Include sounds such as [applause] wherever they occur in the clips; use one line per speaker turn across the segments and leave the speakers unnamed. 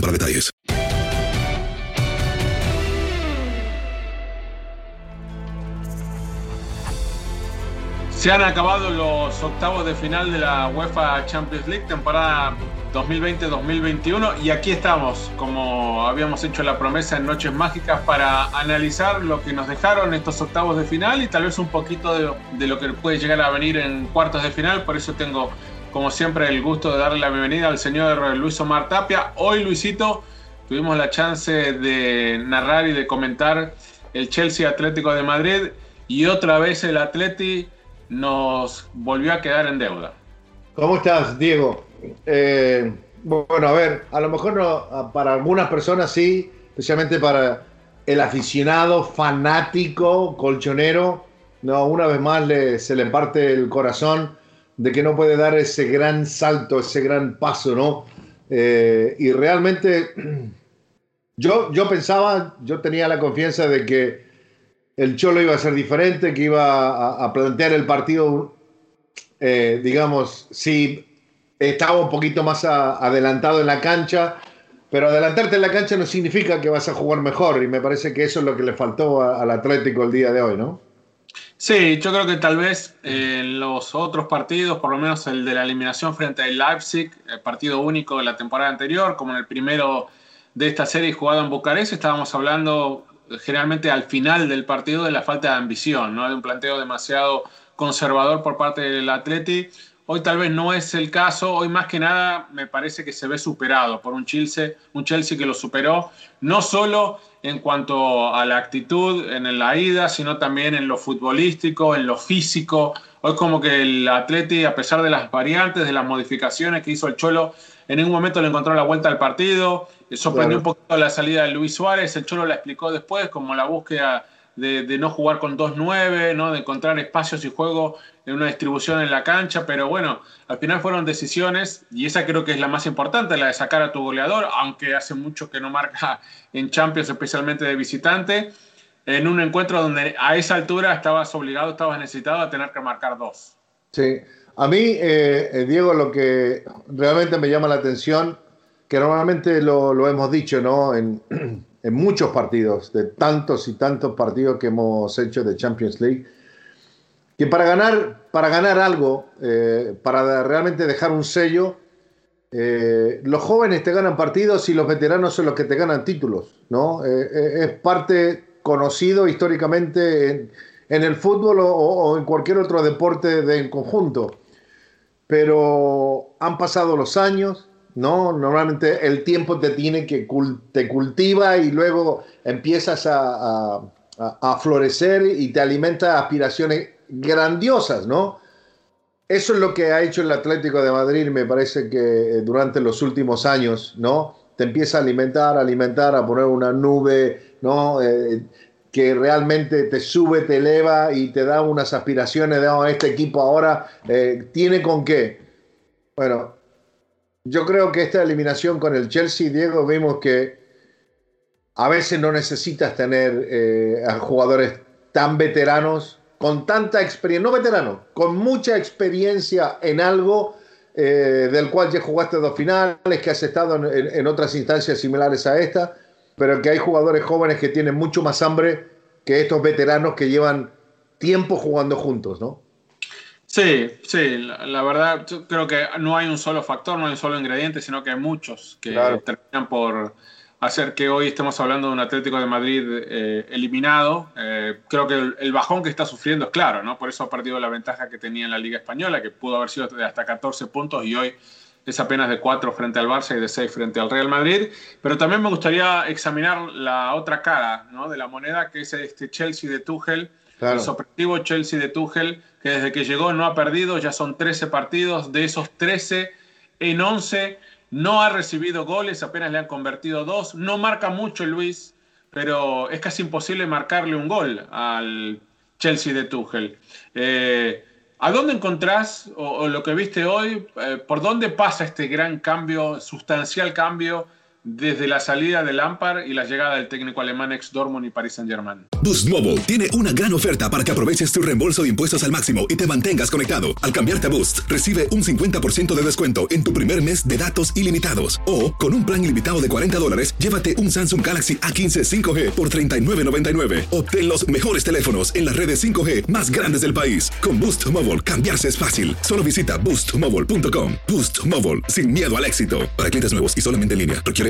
para detalles.
Se han acabado los octavos de final de la UEFA Champions League, temporada 2020-2021, y aquí estamos, como habíamos hecho la promesa en Noches Mágicas, para analizar lo que nos dejaron estos octavos de final y tal vez un poquito de, de lo que puede llegar a venir en cuartos de final. Por eso tengo, como siempre, el gusto de darle la bienvenida al señor Luis Omar Tapia. Hoy, Luisito, tuvimos la chance de narrar y de comentar el Chelsea Atlético de Madrid y otra vez el Atleti nos volvió a quedar en deuda.
¿Cómo estás, Diego? Eh, bueno, a ver, a lo mejor no, para algunas personas sí, especialmente para el aficionado fanático colchonero, no, una vez más se le parte el corazón de que no puede dar ese gran salto, ese gran paso, ¿no? Eh, y realmente [clears throat] yo, yo pensaba, yo tenía la confianza de que el Cholo iba a ser diferente, que iba a, plantear el partido, eh, digamos, si estaba un poquito más adelantado en la cancha, pero adelantarte en la cancha no significa que vas a jugar mejor, y me parece que eso es lo que le faltó al Atlético el día de hoy, ¿no?
Sí, yo creo que tal vez en los otros partidos, por lo menos el de la eliminación frente al Leipzig, el partido único de la temporada anterior, como en el primero de esta serie jugado en Bucarest, estábamos hablando generalmente al final del partido de la falta de ambición, ¿no? de un planteo demasiado conservador por parte del Atleti. Hoy tal vez no es el caso, hoy más que nada me parece que se ve superado por un Chelsea, un Chelsea que lo superó, no solo en cuanto a la actitud en la ida, sino también en lo futbolístico, en lo físico. Hoy como que el Atleti, a pesar de las variantes, de las modificaciones que hizo el Cholo, en ningún momento le encontró la vuelta al partido, sorprendió
Claro.
un poquito la salida de Luis Suárez, el Cholo la explicó después como la búsqueda de, de no jugar con 2-9, ¿no? de encontrar espacios y juego en una distribución en la cancha, pero bueno, al final fueron decisiones y esa creo que es la más importante, la de sacar a tu goleador, aunque hace mucho que no marca [laughs] en Champions, especialmente de visitante, en un encuentro donde a esa altura estabas obligado, estabas necesitado a tener que marcar dos.
Sí, a mí, eh, eh, Diego, lo que realmente me llama la atención, que normalmente lo, lo hemos dicho, ¿no? En, [clears throat] en muchos partidos, de tantos y tantos partidos que hemos hecho de Champions League, que para ganar, para ganar algo, eh, para realmente dejar un sello, eh, los jóvenes te ganan partidos y los veteranos son los que te ganan títulos, ¿no? Eh, eh, es parte conocido históricamente en, en el fútbol o, o en cualquier otro deporte de en conjunto. Pero han pasado los años, ¿no? Normalmente el tiempo te tiene que te cultiva y luego empiezas a- a florecer y te alimenta aspiraciones grandiosas, ¿no? Eso es lo que ha hecho el Atlético de Madrid, me parece que eh, durante los últimos años, ¿no? te empieza a alimentar, a alimentar, a poner una nube, ¿no? Eh, que realmente te sube, te eleva y te da unas aspiraciones de oh, este equipo ahora eh, tiene con qué. Bueno, yo creo que esta eliminación con el Chelsea, Diego, vimos que a veces no necesitas tener eh, a jugadores tan veteranos, con tanta experiencia, no veteranos, con mucha experiencia en algo eh, del cual ya jugaste dos finales, que has estado en, otras instancias similares a esta, pero que hay jugadores jóvenes que tienen mucho más hambre que estos veteranos que llevan tiempo jugando juntos, ¿no?
Sí, sí, la, verdad, yo creo que no hay un solo factor, no hay un solo ingrediente, sino que hay muchos que terminan por, hacer que hoy estemos hablando de un Atlético de Madrid eh, eliminado. Eh, creo que el, bajón que está sufriendo es claro, ¿no? Por eso ha perdido la ventaja que tenía en la Liga Española, que pudo haber sido de hasta 14 puntos y hoy es apenas de 4 frente al Barça y de 6 frente al Real Madrid. Pero también me gustaría examinar la otra cara ¿no? de la moneda, que es este Chelsea de Tuchel. El sorpresivo Chelsea de Tuchel, que desde que llegó no ha perdido, ya son 13 partidos, de esos 13 en 11 no ha recibido goles, apenas le han convertido dos. No marca mucho Luis, pero es casi imposible marcarle un gol al Chelsea de Tuchel. Eh, ¿A dónde encontrás, o, lo que viste hoy, eh, por dónde pasa este gran cambio, sustancial cambio desde la salida de Lampard y la llegada del técnico alemán ex Dortmund y Paris Saint-Germain.
Boost Mobile tiene una gran oferta para que aproveches tu reembolso de impuestos al máximo y te mantengas conectado. Al cambiarte a Boost, recibe un 50% de descuento en tu primer mes de datos ilimitados. O, con un plan ilimitado de 40 dólares, llévate un Samsung Galaxy A15 5G por $39.99. Obtén los mejores teléfonos en las redes 5G más grandes del país. Con Boost Mobile, cambiarse es fácil. Solo visita boostmobile.com. Boost Mobile, sin miedo al éxito. Para clientes nuevos y solamente en línea, requiere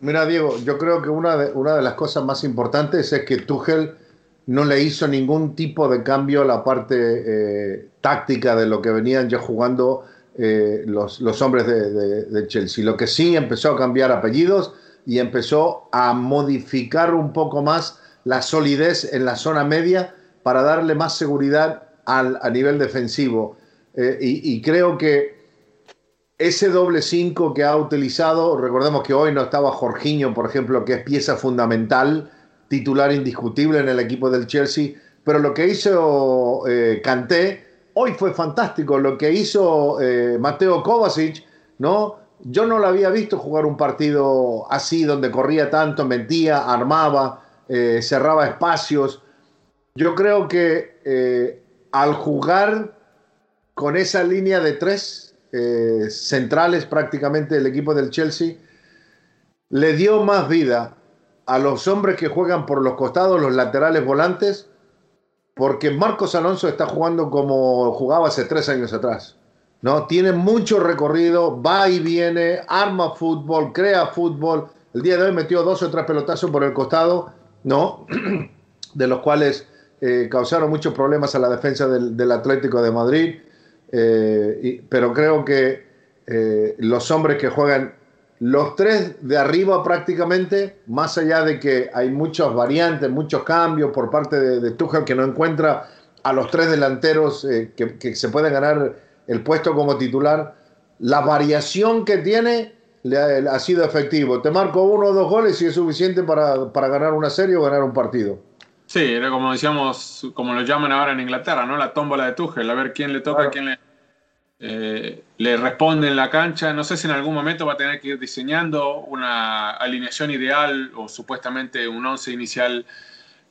Mira, Diego, yo creo que una de, una de las cosas más importantes es que Tuchel no le hizo ningún tipo de cambio a la parte eh, táctica de lo que venían ya jugando eh, los, los, hombres de, Chelsea. Lo que sí empezó a cambiar apellidos y empezó a modificar un poco más la solidez en la zona media para darle más seguridad al, a nivel defensivo. Eh, y creo que ese doble 5 que ha utilizado, recordemos que hoy no estaba Jorginho, por ejemplo, que es pieza fundamental, titular indiscutible en el equipo del Chelsea, pero lo que hizo eh, Kanté hoy fue fantástico, lo que hizo eh, Mateo Kovacic, ¿no? Yo no lo había visto jugar un partido así, donde corría tanto, mentía, armaba, eh, cerraba espacios. Yo creo que eh, al jugar con esa línea de tres, eh, centrales prácticamente del equipo del Chelsea, le dio más vida a los hombres que juegan por los costados, los laterales volantes, porque Marcos Alonso está jugando como jugaba hace tres años atrás. ¿no? Tiene mucho recorrido, va y viene, arma fútbol, crea fútbol. El día de hoy metió dos o tres pelotazos por el costado, ¿no? [clears throat] de los cuales eh, causaron muchos problemas a la defensa del, del Atlético de Madrid. Eh, pero creo que eh, los hombres que juegan los tres de arriba prácticamente, más allá de que hay muchas variantes, muchos cambios por parte de, Tuchel que no encuentra a los tres delanteros eh, que, se pueden ganar el puesto como titular, la variación que tiene le ha, sido efectivo. Te marco uno o dos goles y es suficiente para, para ganar una serie o ganar un partido.
Sí, era como decíamos, como lo llaman ahora en Inglaterra, ¿no? La tómbola de Tuchel, a ver quién le toca, quién le, eh, le responde en la cancha. No sé si en algún momento va a tener que ir diseñando una alineación ideal o supuestamente un once inicial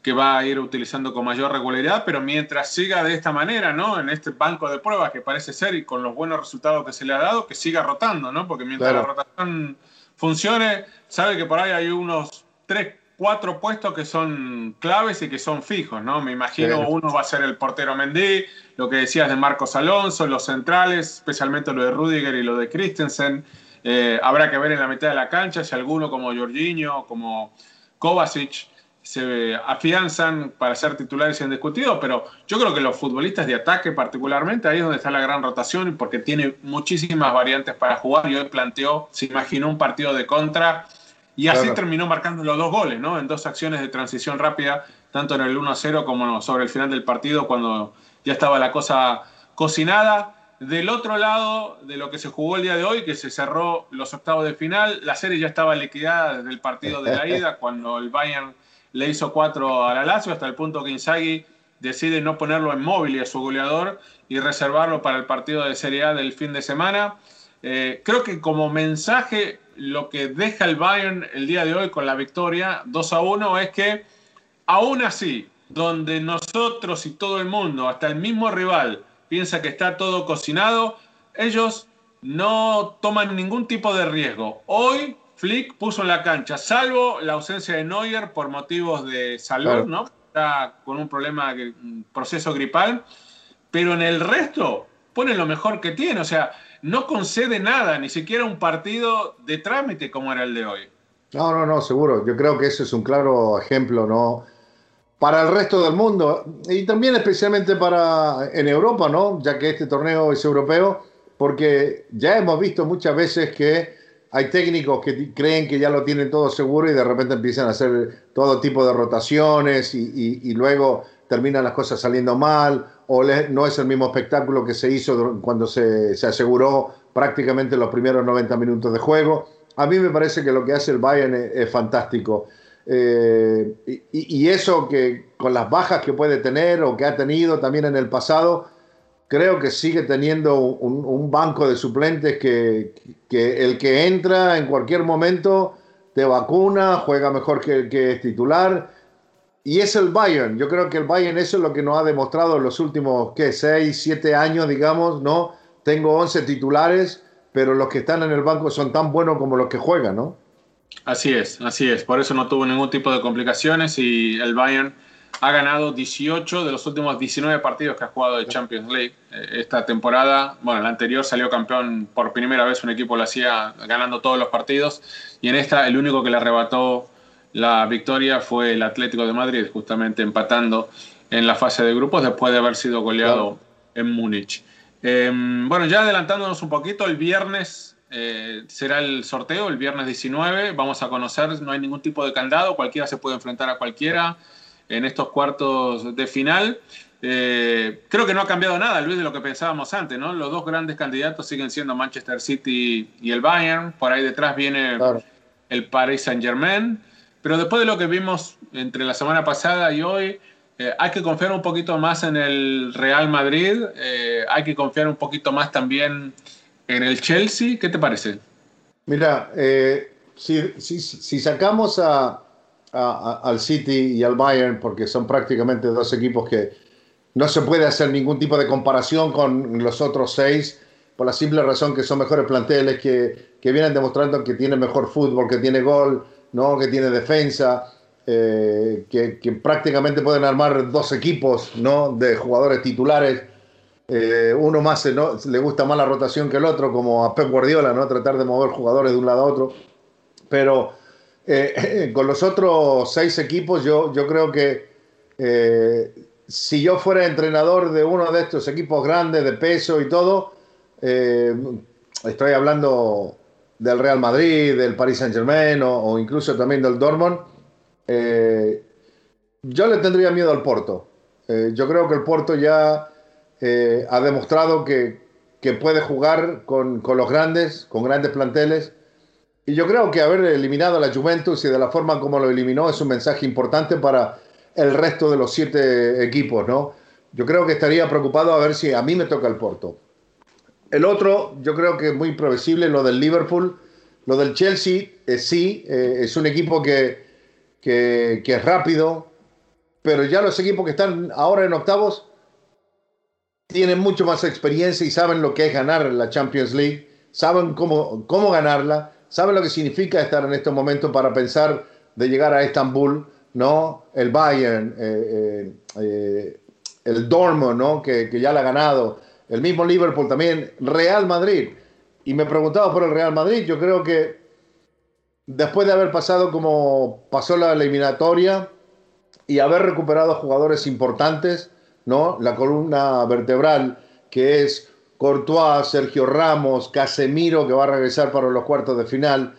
que va a ir utilizando con mayor regularidad, pero mientras siga de esta manera, ¿no? En este banco de pruebas que parece ser y con los buenos resultados que se le ha dado, que siga rotando, ¿no? Porque mientras la rotación funcione, sabe que por ahí hay unos tres, cuatro puestos que son claves y que son fijos, ¿no? Me imagino uno va a ser el portero Mendy, lo que decías de Marcos Alonso, los centrales, especialmente lo de Rudiger y lo de Christensen. Eh, habrá que ver en la mitad de la cancha si alguno como Jorginho, como Kovacic, se afianzan para ser titulares indiscutidos, pero yo creo que los futbolistas de ataque particularmente, ahí es donde está la gran rotación, porque tiene muchísimas variantes para jugar y hoy planteó, se imaginó un partido de contra y así terminó marcando los dos goles, ¿no? En dos acciones de transición rápida, tanto en el 1-0 como sobre el final del partido, cuando ya estaba la cosa cocinada. Del otro lado de lo que se jugó el día de hoy, que se cerró los octavos de final, la serie ya estaba liquidada desde el partido de la [laughs] ida, cuando el Bayern le hizo cuatro a la Lazio, hasta el punto que Inzaghi decide no ponerlo en móvil y a su goleador y reservarlo para el partido de Serie A del fin de semana. Eh, creo que como mensaje lo que deja el Bayern el día de hoy con la victoria 2 a 1 es que aún así, donde nosotros y todo el mundo, hasta el mismo rival, piensa que está todo cocinado, ellos no toman ningún tipo de riesgo. Hoy Flick puso en la cancha, salvo la ausencia de Neuer por motivos de salud, ¿no? Está con un problema, un proceso gripal, pero en el resto pone lo mejor que tiene, o sea, no concede nada, ni siquiera un partido de trámite como era el de hoy.
No, no, no, seguro. Yo creo que ese es un claro ejemplo, ¿no? Para el resto del mundo y también especialmente para en Europa, ¿no? Ya que este torneo es europeo, porque ya hemos visto muchas veces que hay técnicos que creen que ya lo tienen todo seguro y de repente empiezan a hacer todo tipo de rotaciones y, luego terminan las cosas saliendo mal o no es el mismo espectáculo que se hizo cuando se, aseguró prácticamente los primeros 90 minutos de juego. A mí me parece que lo que hace el Bayern es, fantástico. Eh, y, eso que con las bajas que puede tener o que ha tenido también en el pasado, creo que sigue teniendo un, banco de suplentes que, el que entra en cualquier momento te vacuna, juega mejor que el que es titular. Y es el Bayern. Yo creo que el Bayern eso es lo que nos ha demostrado en los últimos, ¿qué? 6, 7 años, digamos, ¿no? Tengo 11 titulares, pero los que están en el banco son tan buenos como los que juegan, ¿no?
Así es, así es. Por eso no tuvo ningún tipo de complicaciones y el Bayern ha ganado 18 de los últimos 19 partidos que ha jugado de Champions League. Eh, esta temporada, bueno, la anterior salió campeón por primera vez, un equipo lo hacía ganando todos los partidos, y en esta el único que le arrebató la victoria fue el Atlético de Madrid, justamente empatando en la fase de grupos después de haber sido goleado en Múnich. Em, bueno, ya adelantándonos un poquito, el viernes eh, será el sorteo, el viernes 19, vamos a conocer, no hay ningún tipo de candado, cualquiera se puede enfrentar a cualquiera en estos cuartos de final. Eh, creo que no ha cambiado nada, Luis, de lo que pensábamos antes, ¿no? Los dos grandes candidatos siguen siendo Manchester City y el Bayern. Por ahí detrás viene el Paris Saint Germain. Pero después de lo que vimos entre la semana pasada y hoy, eh, hay que confiar un poquito más en el Real Madrid. Eh, hay que confiar un poquito más también en el Chelsea. ¿Qué te parece?
Mira, si, si sacamos a, al City y al Bayern porque son prácticamente dos equipos que no se puede hacer ningún tipo de comparación con los otros seis por la simple razón que son mejores planteles que, que vienen demostrando que tiene mejor fútbol, que tiene gol, ¿no? que tiene defensa, eh, que, prácticamente pueden armar dos equipos ¿no? de jugadores titulares. Eh, uno más ¿no? le gusta más la rotación que el otro, como a Pep Guardiola, ¿no? tratar de mover jugadores de un lado a otro. Pero eh, [laughs] con los otros seis equipos, yo, yo creo que eh, si yo fuera entrenador de uno de estos equipos grandes, de peso y todo, eh, estoy hablando del Real Madrid, del Paris Saint Germain o, incluso también del Dortmund, yo le tendría miedo al Porto. yo creo que el Porto ya ha demostrado que, que puede jugar con, con los grandes, con grandes planteles y yo creo que haber eliminado a la Juventus y de la forma como lo eliminó es un mensaje importante para el resto de los siete equipos, ¿no? Yo creo que estaría preocupado a ver si a mí me toca el Porto. El otro, yo creo que es muy previsible, lo del Liverpool. Lo del Chelsea, eh, sí, eh, es un equipo que, que, es rápido, pero ya los equipos que están ahora en octavos tienen mucho más experiencia y saben lo que es ganar la Champions League, saben cómo, cómo ganarla, saben lo que significa estar en estos momentos para pensar de llegar a Estambul, ¿no? El Bayern, eh, el Dortmund, ¿no? Que, que, ya la ha ganado, el mismo Liverpool también, Real Madrid. Y me preguntaba por el Real Madrid, yo creo que después de haber pasado como pasó la eliminatoria y haber recuperado jugadores importantes, ¿no? La columna vertebral que es Courtois, Sergio Ramos, Casemiro que va a regresar para los cuartos de final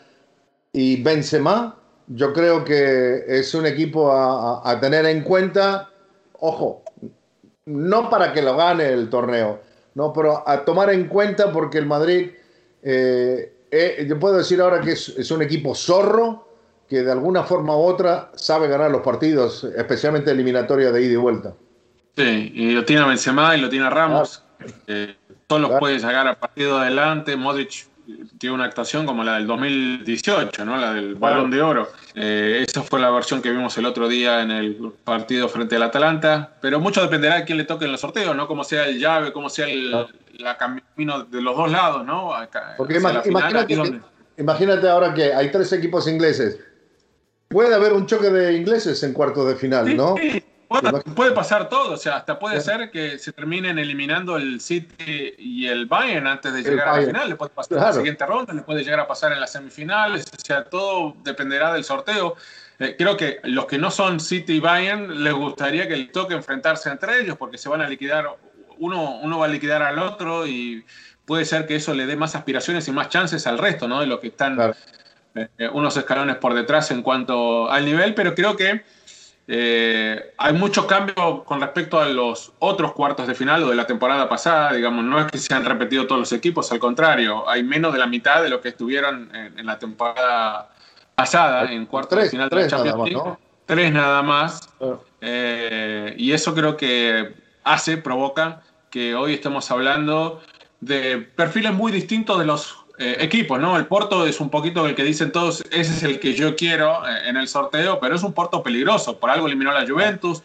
y Benzema, yo creo que es un equipo a, a tener en cuenta, ojo, no para que lo gane el torneo, no, pero a tomar en cuenta porque el Madrid, eh, eh, yo puedo decir ahora que es, es, un equipo zorro que de alguna forma u otra sabe ganar los partidos, especialmente eliminatoria de ida y vuelta.
Sí, y lo tiene Benzema y lo tiene Ramos. Claro. Eh, claro. puede sacar a partido adelante. Modric tiene una actuación como la del 2018, ¿no? La del Balón de Oro. Eh, esa fue la versión que vimos el otro día en el partido frente al Atalanta. Pero mucho dependerá de quién le toque en los sorteos, ¿no? Cómo sea el llave, cómo sea el la camino de los dos lados, ¿no? Acá,
Porque imag imagínate, donde... imagínate ahora que hay tres equipos ingleses. Puede haber un choque de ingleses en cuartos de final,
sí,
¿no?
Sí. Puede, puede, pasar todo, o sea, hasta puede ser que se terminen eliminando el City y el Bayern antes de llegar a la final, le puede pasar claro. en la siguiente ronda, le puede llegar a pasar en las semifinales, o sea, todo dependerá del sorteo. Eh, creo que los que no son City y Bayern les gustaría que les toque enfrentarse entre ellos porque se van a liquidar, uno, uno va a liquidar al otro y puede ser que eso le dé más aspiraciones y más chances al resto, ¿no? De los que están claro. eh, unos escalones por detrás en cuanto al nivel, pero creo que eh, hay mucho cambio con respecto a los otros cuartos de final o de la temporada pasada, digamos, no es que se han repetido todos los equipos, al contrario, hay menos de la mitad de lo que estuvieron en, en la temporada pasada, en cuartos
tres,
de final
tres
de Champions
nada
League.
más, ¿no?
Tres nada más. Eh, y eso creo que hace, provoca que hoy estemos hablando de perfiles muy distintos de los eh, equipos, ¿no? El Porto es un poquito el que dicen todos, ese es el que yo quiero eh, en el sorteo, pero es un Porto peligroso, por algo eliminó a la Juventus,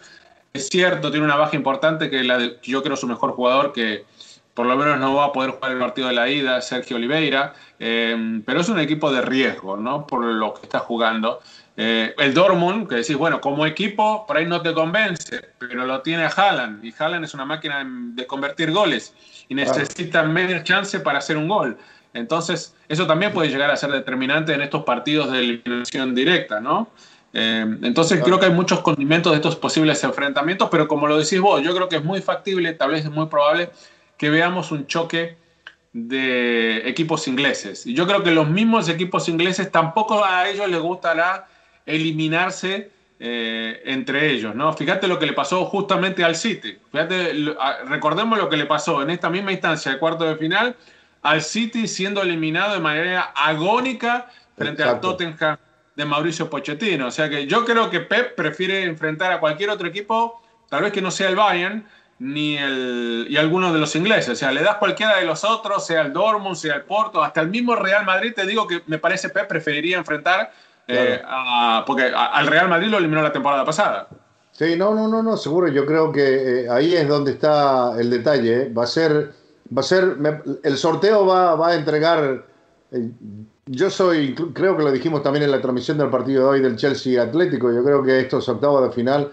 es cierto, tiene una baja importante que la de, yo creo su mejor jugador que por lo menos no va a poder jugar el partido de la ida, Sergio Oliveira, eh, pero es un equipo de riesgo, ¿no? Por lo que está jugando. Eh, el Dortmund, que decís, bueno, como equipo, por ahí no te convence, pero lo tiene Haaland, y Haaland es una máquina de convertir goles, y necesita media chance para hacer un gol. Entonces, eso también puede llegar a ser determinante en estos partidos de eliminación directa, ¿no? Eh, entonces, creo que hay muchos condimentos de estos posibles enfrentamientos, pero como lo decís vos, yo creo que es muy factible, tal vez es muy probable que veamos un choque de equipos ingleses. Y yo creo que los mismos equipos ingleses tampoco a ellos les gustará eliminarse eh, entre ellos, ¿no? Fíjate lo que le pasó justamente al City. Fíjate, recordemos lo que le pasó en esta misma instancia de cuarto de final al City siendo eliminado de manera agónica frente Exacto. al Tottenham de Mauricio Pochettino. O sea que yo creo que Pep prefiere enfrentar a cualquier otro equipo, tal vez que no sea el Bayern, ni el, y alguno de los ingleses. O sea, le das cualquiera de los otros, sea el Dortmund, sea el Porto, hasta el mismo Real Madrid, te digo que me parece Pep preferiría enfrentar, eh, a, porque a, al Real Madrid lo eliminó la temporada pasada.
Sí, no, no, no, no, seguro. Yo creo que eh, ahí es donde está el detalle. ¿eh? Va a ser va a ser, el sorteo va, va a entregar, eh, yo soy, creo que lo dijimos también en la transmisión del partido de hoy del Chelsea Atlético, yo creo que estos octavos de final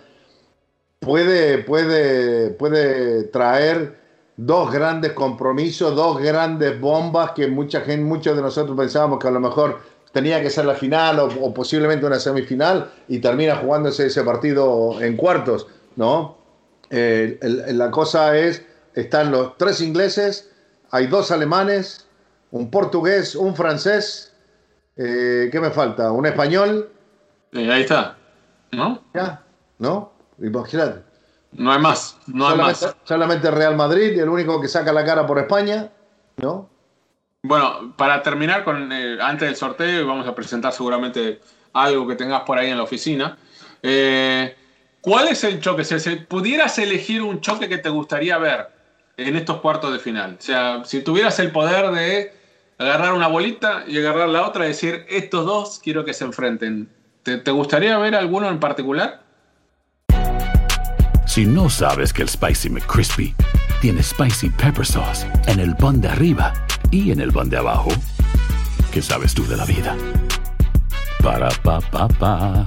puede, puede, puede traer dos grandes compromisos, dos grandes bombas que mucha gente, muchos de nosotros pensábamos que a lo mejor tenía que ser la final o, posiblemente una semifinal y termina jugándose ese partido en cuartos, ¿no? Eh, la cosa es están los tres ingleses, hay dos alemanes, un portugués, un francés, eh, ¿qué me falta? Un español.
Eh, ahí está, ¿no?
Ya, ¿no? Imagínate.
No hay más, no
solamente,
hay más.
Solamente Real Madrid, el único que saca la cara por España, ¿no?
Bueno, para terminar con eh, antes del sorteo, vamos a presentar seguramente algo que tengas por ahí en la oficina. Eh, ¿Cuál es el choque? Si pudieras elegir un choque que te gustaría ver en estos cuartos de final? O sea, si tuvieras el poder de agarrar una bolita y agarrar la otra y decir, estos dos quiero que se enfrenten, ¿te, gustaría ver alguno en particular?
Si no sabes que el Spicy McCrispy tiene Spicy Pepper Sauce en el pan de arriba y en el pan de abajo, ¿qué sabes tú de la vida? Para, pa, pa, pa.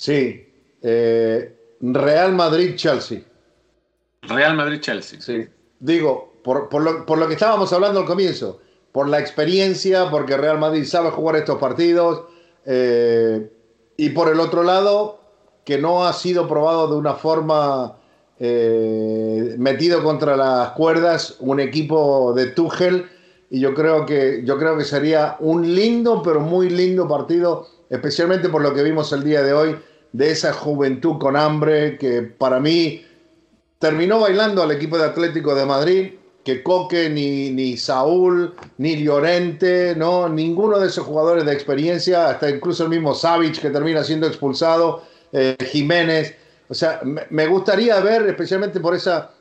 Sí. eh, Real Madrid-Chelsea.
Real Madrid-Chelsea.
Sí. Digo, por, por lo, por lo que estábamos hablando al comienzo, por la experiencia, porque Real Madrid sabe jugar estos partidos, eh, y por el otro lado, que no ha sido probado de una forma eh, metido contra las cuerdas un equipo de Tuchel, y yo creo que yo creo que sería un lindo, pero muy lindo partido, especialmente por lo que vimos el día de hoy, de esa juventud con hambre que para mí terminó bailando al equipo de Atlético de Madrid, que Coque, ni, ni Saúl, ni Llorente, ¿no? ninguno de esos jugadores de experiencia, hasta incluso el mismo Savic que termina siendo expulsado, eh, Jiménez. O sea, me, me gustaría ver, especialmente por esa,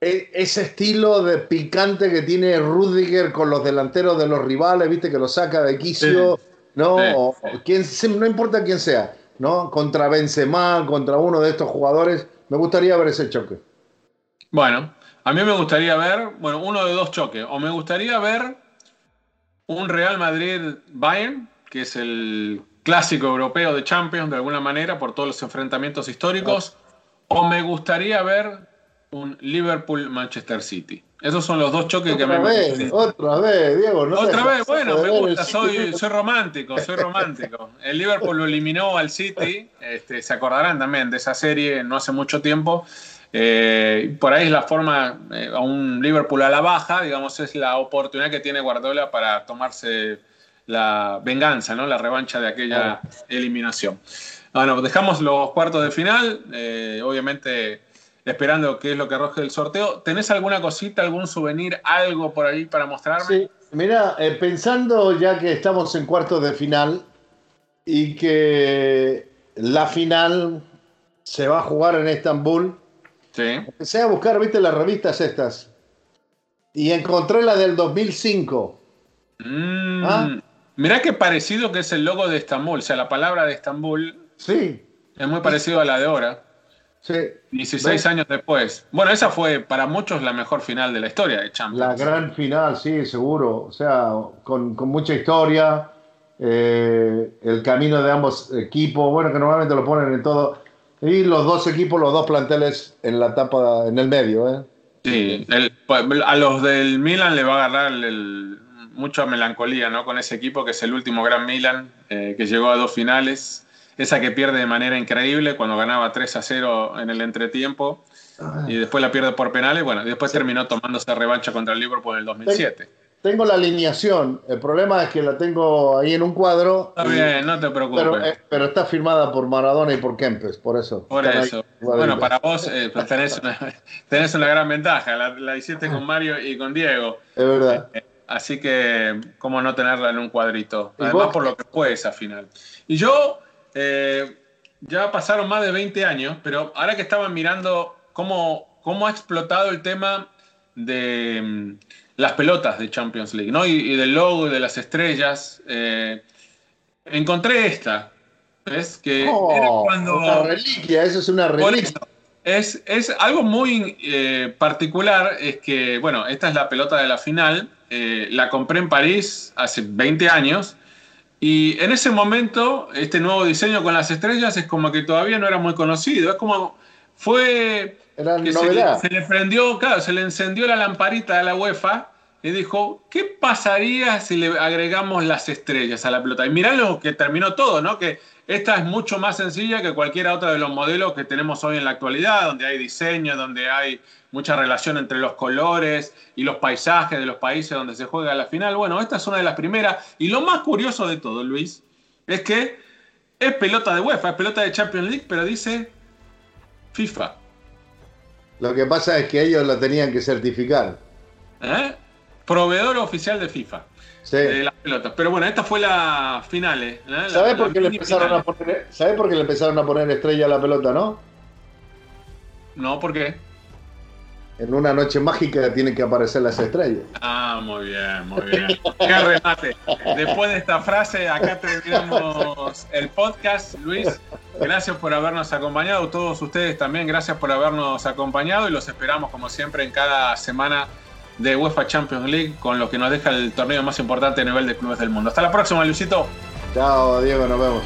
e- ese estilo de picante que tiene Rudiger con los delanteros de los rivales, viste, que lo saca de quicio,
Sí.
¿no?
Sí.
O quien, no importa quién sea, ¿no? Contra Benzema, contra uno de estos jugadores, me gustaría ver ese choque.
Bueno, a mí me gustaría ver, bueno, uno de dos choques. O me gustaría ver un Real Madrid-Bayern, que es el clásico europeo de Champions de alguna manera por todos los enfrentamientos históricos. O me gustaría ver un Liverpool-Manchester City. Esos son los dos choques que me
vez, otra vez, Diego. No
Otra vez, bueno, me gusta, soy romántico, soy romántico. El Liverpool lo eliminó al City, este, se acordarán también de esa serie no hace mucho tiempo. Eh, por ahí es la forma, eh, a un Liverpool a la baja, digamos, es la oportunidad que tiene Guardiola para tomarse la venganza, ¿no? la revancha de aquella eliminación. Bueno, dejamos los cuartos de final, eh, obviamente esperando qué es lo que arroje el sorteo. ¿Tenés alguna cosita, algún souvenir, algo por ahí para mostrarme?
Sí, mira, eh, pensando ya que estamos en cuartos de final y que la final se va a jugar en Estambul,
Sí.
empecé a buscar, viste, las revistas estas y encontré la del 2005.
Mm,
¿Ah?
Mirá qué parecido que es el logo de Estambul. O sea, la palabra de Estambul
Sí,
es muy parecido a la de ahora.
Sí.
16
¿Ves?
años después. Bueno, esa fue para muchos la mejor final de la historia de Champions.
La gran final, sí, seguro. O sea, con, con mucha historia, eh, el camino de ambos equipos, bueno, que normalmente lo ponen en todo. Y los dos equipos, los dos planteles en la etapa, en el medio, ¿eh?
Sí, el- a los del Milan le va a agarrar el- mucha melancolía ¿no? con ese equipo que es el último gran Milan, eh, que llegó a dos finales. Esa que pierde de manera increíble cuando ganaba 3 a 0 en el entretiempo y después la pierde por penales. Bueno, después terminó tomándose revancha contra el Liverpool en el 2007.
tengo la alineación. El problema es que la tengo ahí en un cuadro.
Está bien, no te preocupes.
Pero, eh, pero, está firmada por Maradona y por Kempes, por eso.
Por eso. Bueno, para vos eh, pues tenés, una, [laughs] tenés, una, gran ventaja. La, la, hiciste con Mario y con Diego.
Es verdad.
Eh, así que, ¿cómo no tenerla en un cuadrito? Además, por lo que fue esa final. Y yo, ya pasaron más de 20 años, pero ahora que estaban mirando cómo, cómo ha explotado el tema de mm, las pelotas de Champions League, ¿no? Y, del logo y de las estrellas. Eh, encontré esta. ¿Ves? Que
oh, era cuando. Una reliquia, eso es una reliquia.
Es, es, algo muy eh, particular, es que, bueno, esta es la pelota de la final. Eh, la compré en París hace 20 años. Y en ese momento, este nuevo diseño con las estrellas es como que todavía no era muy conocido. Es como. Fue se, le prendió, claro, se le encendió la lamparita de la UEFA y dijo, ¿qué pasaría si le agregamos las estrellas a la pelota? Y mirá lo que terminó todo, ¿no? Que esta es mucho más sencilla que cualquiera otra de los modelos que tenemos hoy en la actualidad, donde hay diseño, donde hay mucha relación entre los colores y los paisajes de los países donde se juega la final. Bueno, esta es una de las primeras. Y lo más curioso de todo, Luis, es que es pelota de UEFA, es pelota de Champions League, pero dice FIFA.
Lo que pasa es que ellos lo tenían que certificar.
¿Eh? Proveedor oficial de FIFA. Sí. De las pelotas. Pero bueno, esta fue la final. ¿eh?
¿Sabes por, qué le empezaron a poner, por qué le empezaron a poner estrella a la pelota, no?
No, ¿por qué?
en una noche mágica tienen que aparecer las estrellas.
Ah, muy bien, muy bien. Qué remate. Después de esta frase, acá terminamos el podcast. Luis, gracias por habernos acompañado. Todos ustedes también, gracias por habernos acompañado y los esperamos como siempre en cada semana de UEFA Champions League con lo que nos deja el torneo más importante a nivel de clubes del mundo. Hasta la próxima, Luisito.
Chao, Diego, nos vemos.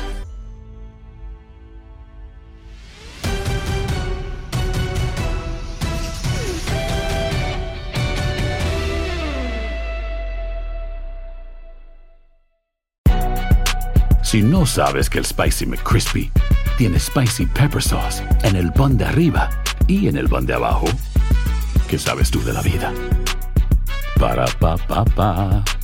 Si no sabes que el Spicy McCrispy tiene Spicy Pepper Sauce en el pan de arriba y en el pan de abajo, ¿qué sabes tú de la vida? Para, pa, pa, pa.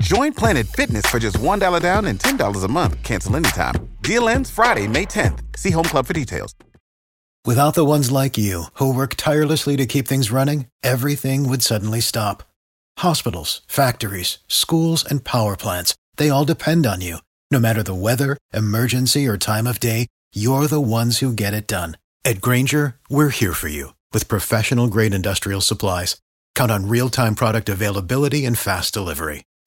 Join Planet Fitness for just $1 down and $10 a month. Cancel anytime. Deal ends Friday, May 10th. See Home Club for details.
Without the ones like you, who work tirelessly to keep things running, everything would suddenly stop. Hospitals, factories, schools, and power plants, they all depend on you. No matter the weather, emergency, or time of day, you're the ones who get it done. At Granger, we're here for you with professional grade industrial supplies. Count on real time product availability and fast delivery.